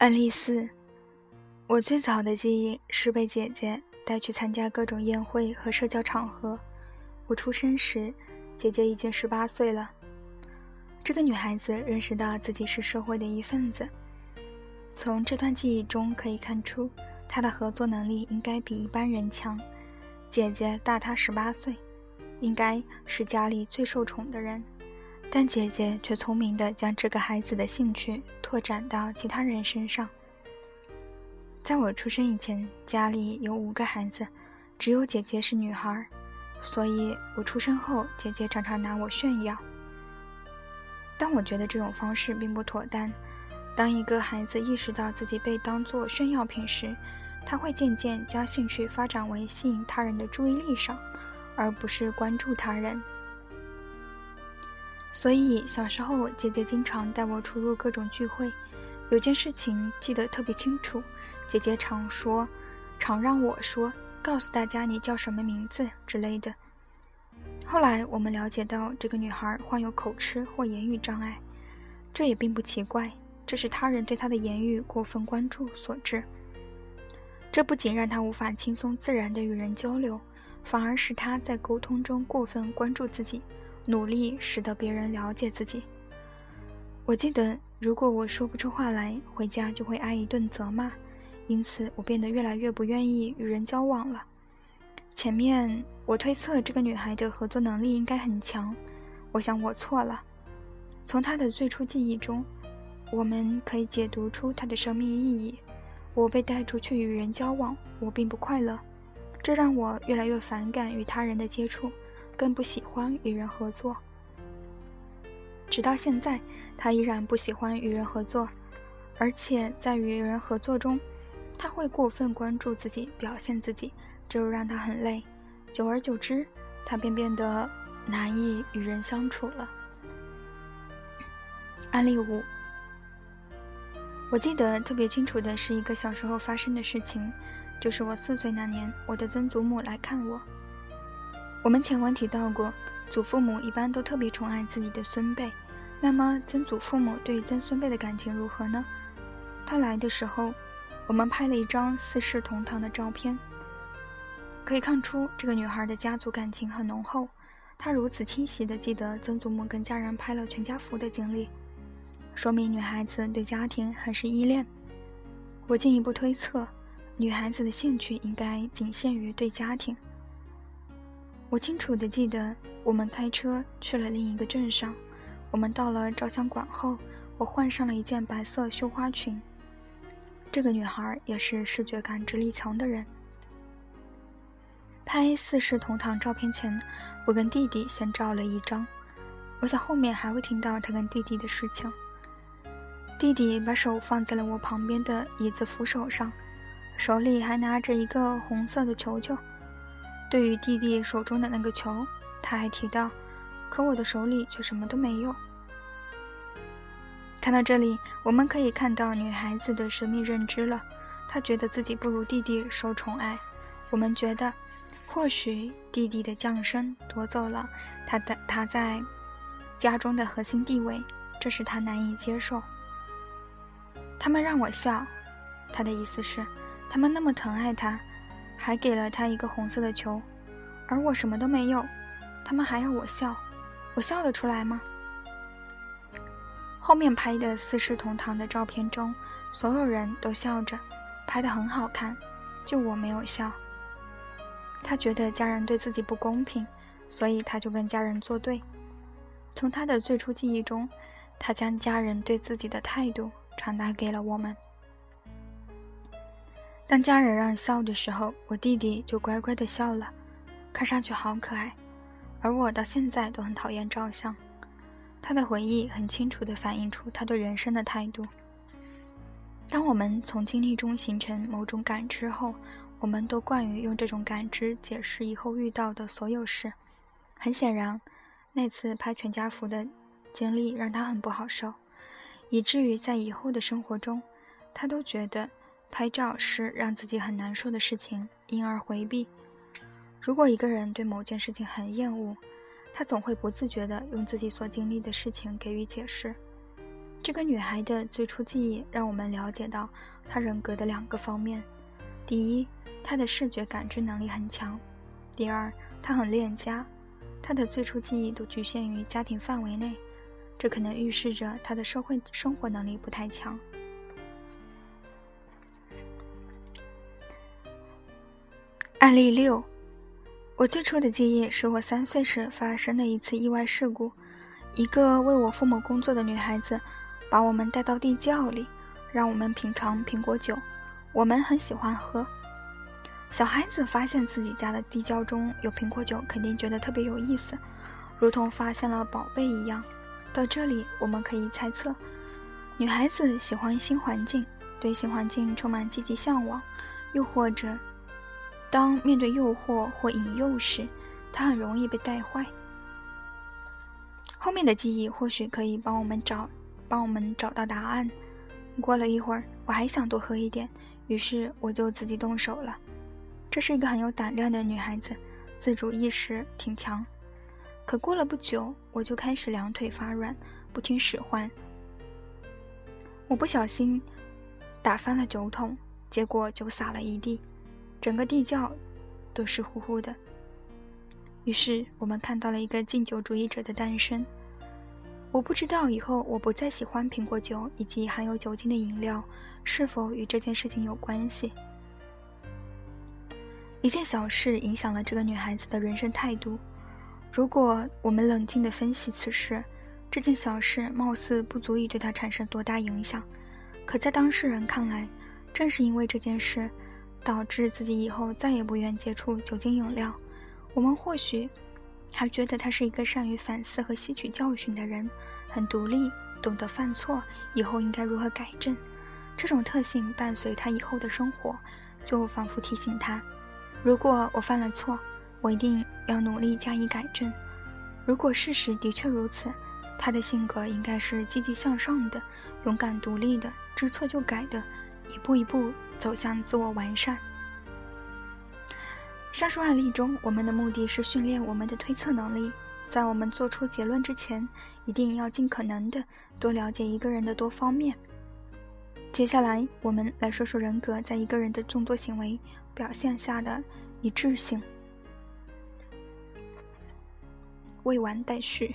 案例四，我最早的记忆是被姐姐带去参加各种宴会和社交场合。我出生时，姐姐已经十八岁了。这个女孩子认识到自己是社会的一份子。从这段记忆中可以看出，她的合作能力应该比一般人强。姐姐大她十八岁，应该是家里最受宠的人。但姐姐却聪明地将这个孩子的兴趣拓展到其他人身上。在我出生以前，家里有五个孩子，只有姐姐是女孩，所以我出生后，姐姐常常拿我炫耀。但我觉得这种方式并不妥当。当一个孩子意识到自己被当作炫耀品时，他会渐渐将兴趣发展为吸引他人的注意力上，而不是关注他人。所以小时候，姐姐经常带我出入各种聚会。有件事情记得特别清楚，姐姐常说，常让我说，告诉大家你叫什么名字之类的。后来我们了解到，这个女孩患有口吃或言语障碍，这也并不奇怪，这是他人对她的言语过分关注所致。这不仅让她无法轻松自然地与人交流，反而使她在沟通中过分关注自己。努力使得别人了解自己。我记得，如果我说不出话来，回家就会挨一顿责骂，因此我变得越来越不愿意与人交往了。前面我推测这个女孩的合作能力应该很强，我想我错了。从她的最初记忆中，我们可以解读出她的生命意义。我被带出去与人交往，我并不快乐，这让我越来越反感与他人的接触。更不喜欢与人合作，直到现在，他依然不喜欢与人合作，而且在与人合作中，他会过分关注自己，表现自己，这让他很累。久而久之，他便变得难以与人相处了。案例五，我记得特别清楚的是一个小时候发生的事情，就是我四岁那年，我的曾祖母来看我。我们前文提到过，祖父母一般都特别宠爱自己的孙辈。那么，曾祖父母对曾孙辈的感情如何呢？他来的时候，我们拍了一张四世同堂的照片，可以看出这个女孩的家族感情很浓厚。她如此清晰地记得曾祖母跟家人拍了全家福的经历，说明女孩子对家庭很是依恋。我进一步推测，女孩子的兴趣应该仅限于对家庭。我清楚地记得，我们开车去了另一个镇上。我们到了照相馆后，我换上了一件白色绣花裙。这个女孩也是视觉感知力强的人。拍四世同堂照片前，我跟弟弟先照了一张。我想后面还会听到他跟弟弟的事情。弟弟把手放在了我旁边的椅子扶手上，手里还拿着一个红色的球球。对于弟弟手中的那个球，他还提到：“可我的手里却什么都没有。”看到这里，我们可以看到女孩子的神秘认知了。她觉得自己不如弟弟受宠爱。我们觉得，或许弟弟的降生夺走了他的他在家中的核心地位，这使他难以接受。他们让我笑，他的意思是，他们那么疼爱他。还给了他一个红色的球，而我什么都没有，他们还要我笑，我笑得出来吗？后面拍的四世同堂的照片中，所有人都笑着，拍得很好看，就我没有笑。他觉得家人对自己不公平，所以他就跟家人作对。从他的最初记忆中，他将家人对自己的态度传达给了我们。当家人让笑的时候，我弟弟就乖乖的笑了，看上去好可爱。而我到现在都很讨厌照相。他的回忆很清楚地反映出他对人生的态度。当我们从经历中形成某种感知后，我们都惯于用这种感知解释以后遇到的所有事。很显然，那次拍全家福的经历让他很不好受，以至于在以后的生活中，他都觉得。拍照是让自己很难受的事情，因而回避。如果一个人对某件事情很厌恶，他总会不自觉地用自己所经历的事情给予解释。这个女孩的最初记忆让我们了解到她人格的两个方面：第一，她的视觉感知能力很强；第二，她很恋家，她的最初记忆都局限于家庭范围内，这可能预示着她的社会生活能力不太强。案例六，我最初的记忆是我三岁时发生的一次意外事故，一个为我父母工作的女孩子。把我们带到地窖里，让我们品尝苹果酒。我们很喜欢喝。小孩子发现自己家的地窖中有苹果酒，肯定觉得特别有意思，如同发现了宝贝一样。到这里，我们可以猜测，女孩子喜欢新环境，对新环境充满积极向往，又或者，当面对诱惑或引诱时，她很容易被带坏。后面的记忆或许可以帮我们找。帮我们找到答案。过了一会儿，我还想多喝一点，于是我就自己动手了。这是一个很有胆量的女孩子，自主意识挺强。可过了不久，我就开始两腿发软，不听使唤。我不小心打翻了酒桶，结果酒洒了一地，整个地窖都湿乎乎的。于是我们看到了一个禁酒主义者的诞生。我不知道以后我不再喜欢苹果酒以及含有酒精的饮料是否与这件事情有关系。一件小事影响了这个女孩子的人生态度。如果我们冷静地分析此事，这件小事貌似不足以对她产生多大影响。可在当事人看来，正是因为这件事，导致自己以后再也不愿接触酒精饮料。我们或许。还觉得他是一个善于反思和吸取教训的人，很独立，懂得犯错，以后应该如何改正。这种特性伴随他以后的生活，就仿佛提醒他：如果我犯了错，我一定要努力加以改正。如果事实的确如此，他的性格应该是积极向上的、勇敢独立的、知错就改的，一步一步走向自我完善。上述案例中，我们的目的是训练我们的推测能力。在我们做出结论之前，一定要尽可能的多了解一个人的多方面。接下来，我们来说说人格在一个人的众多行为表现下的一致性。未完待续。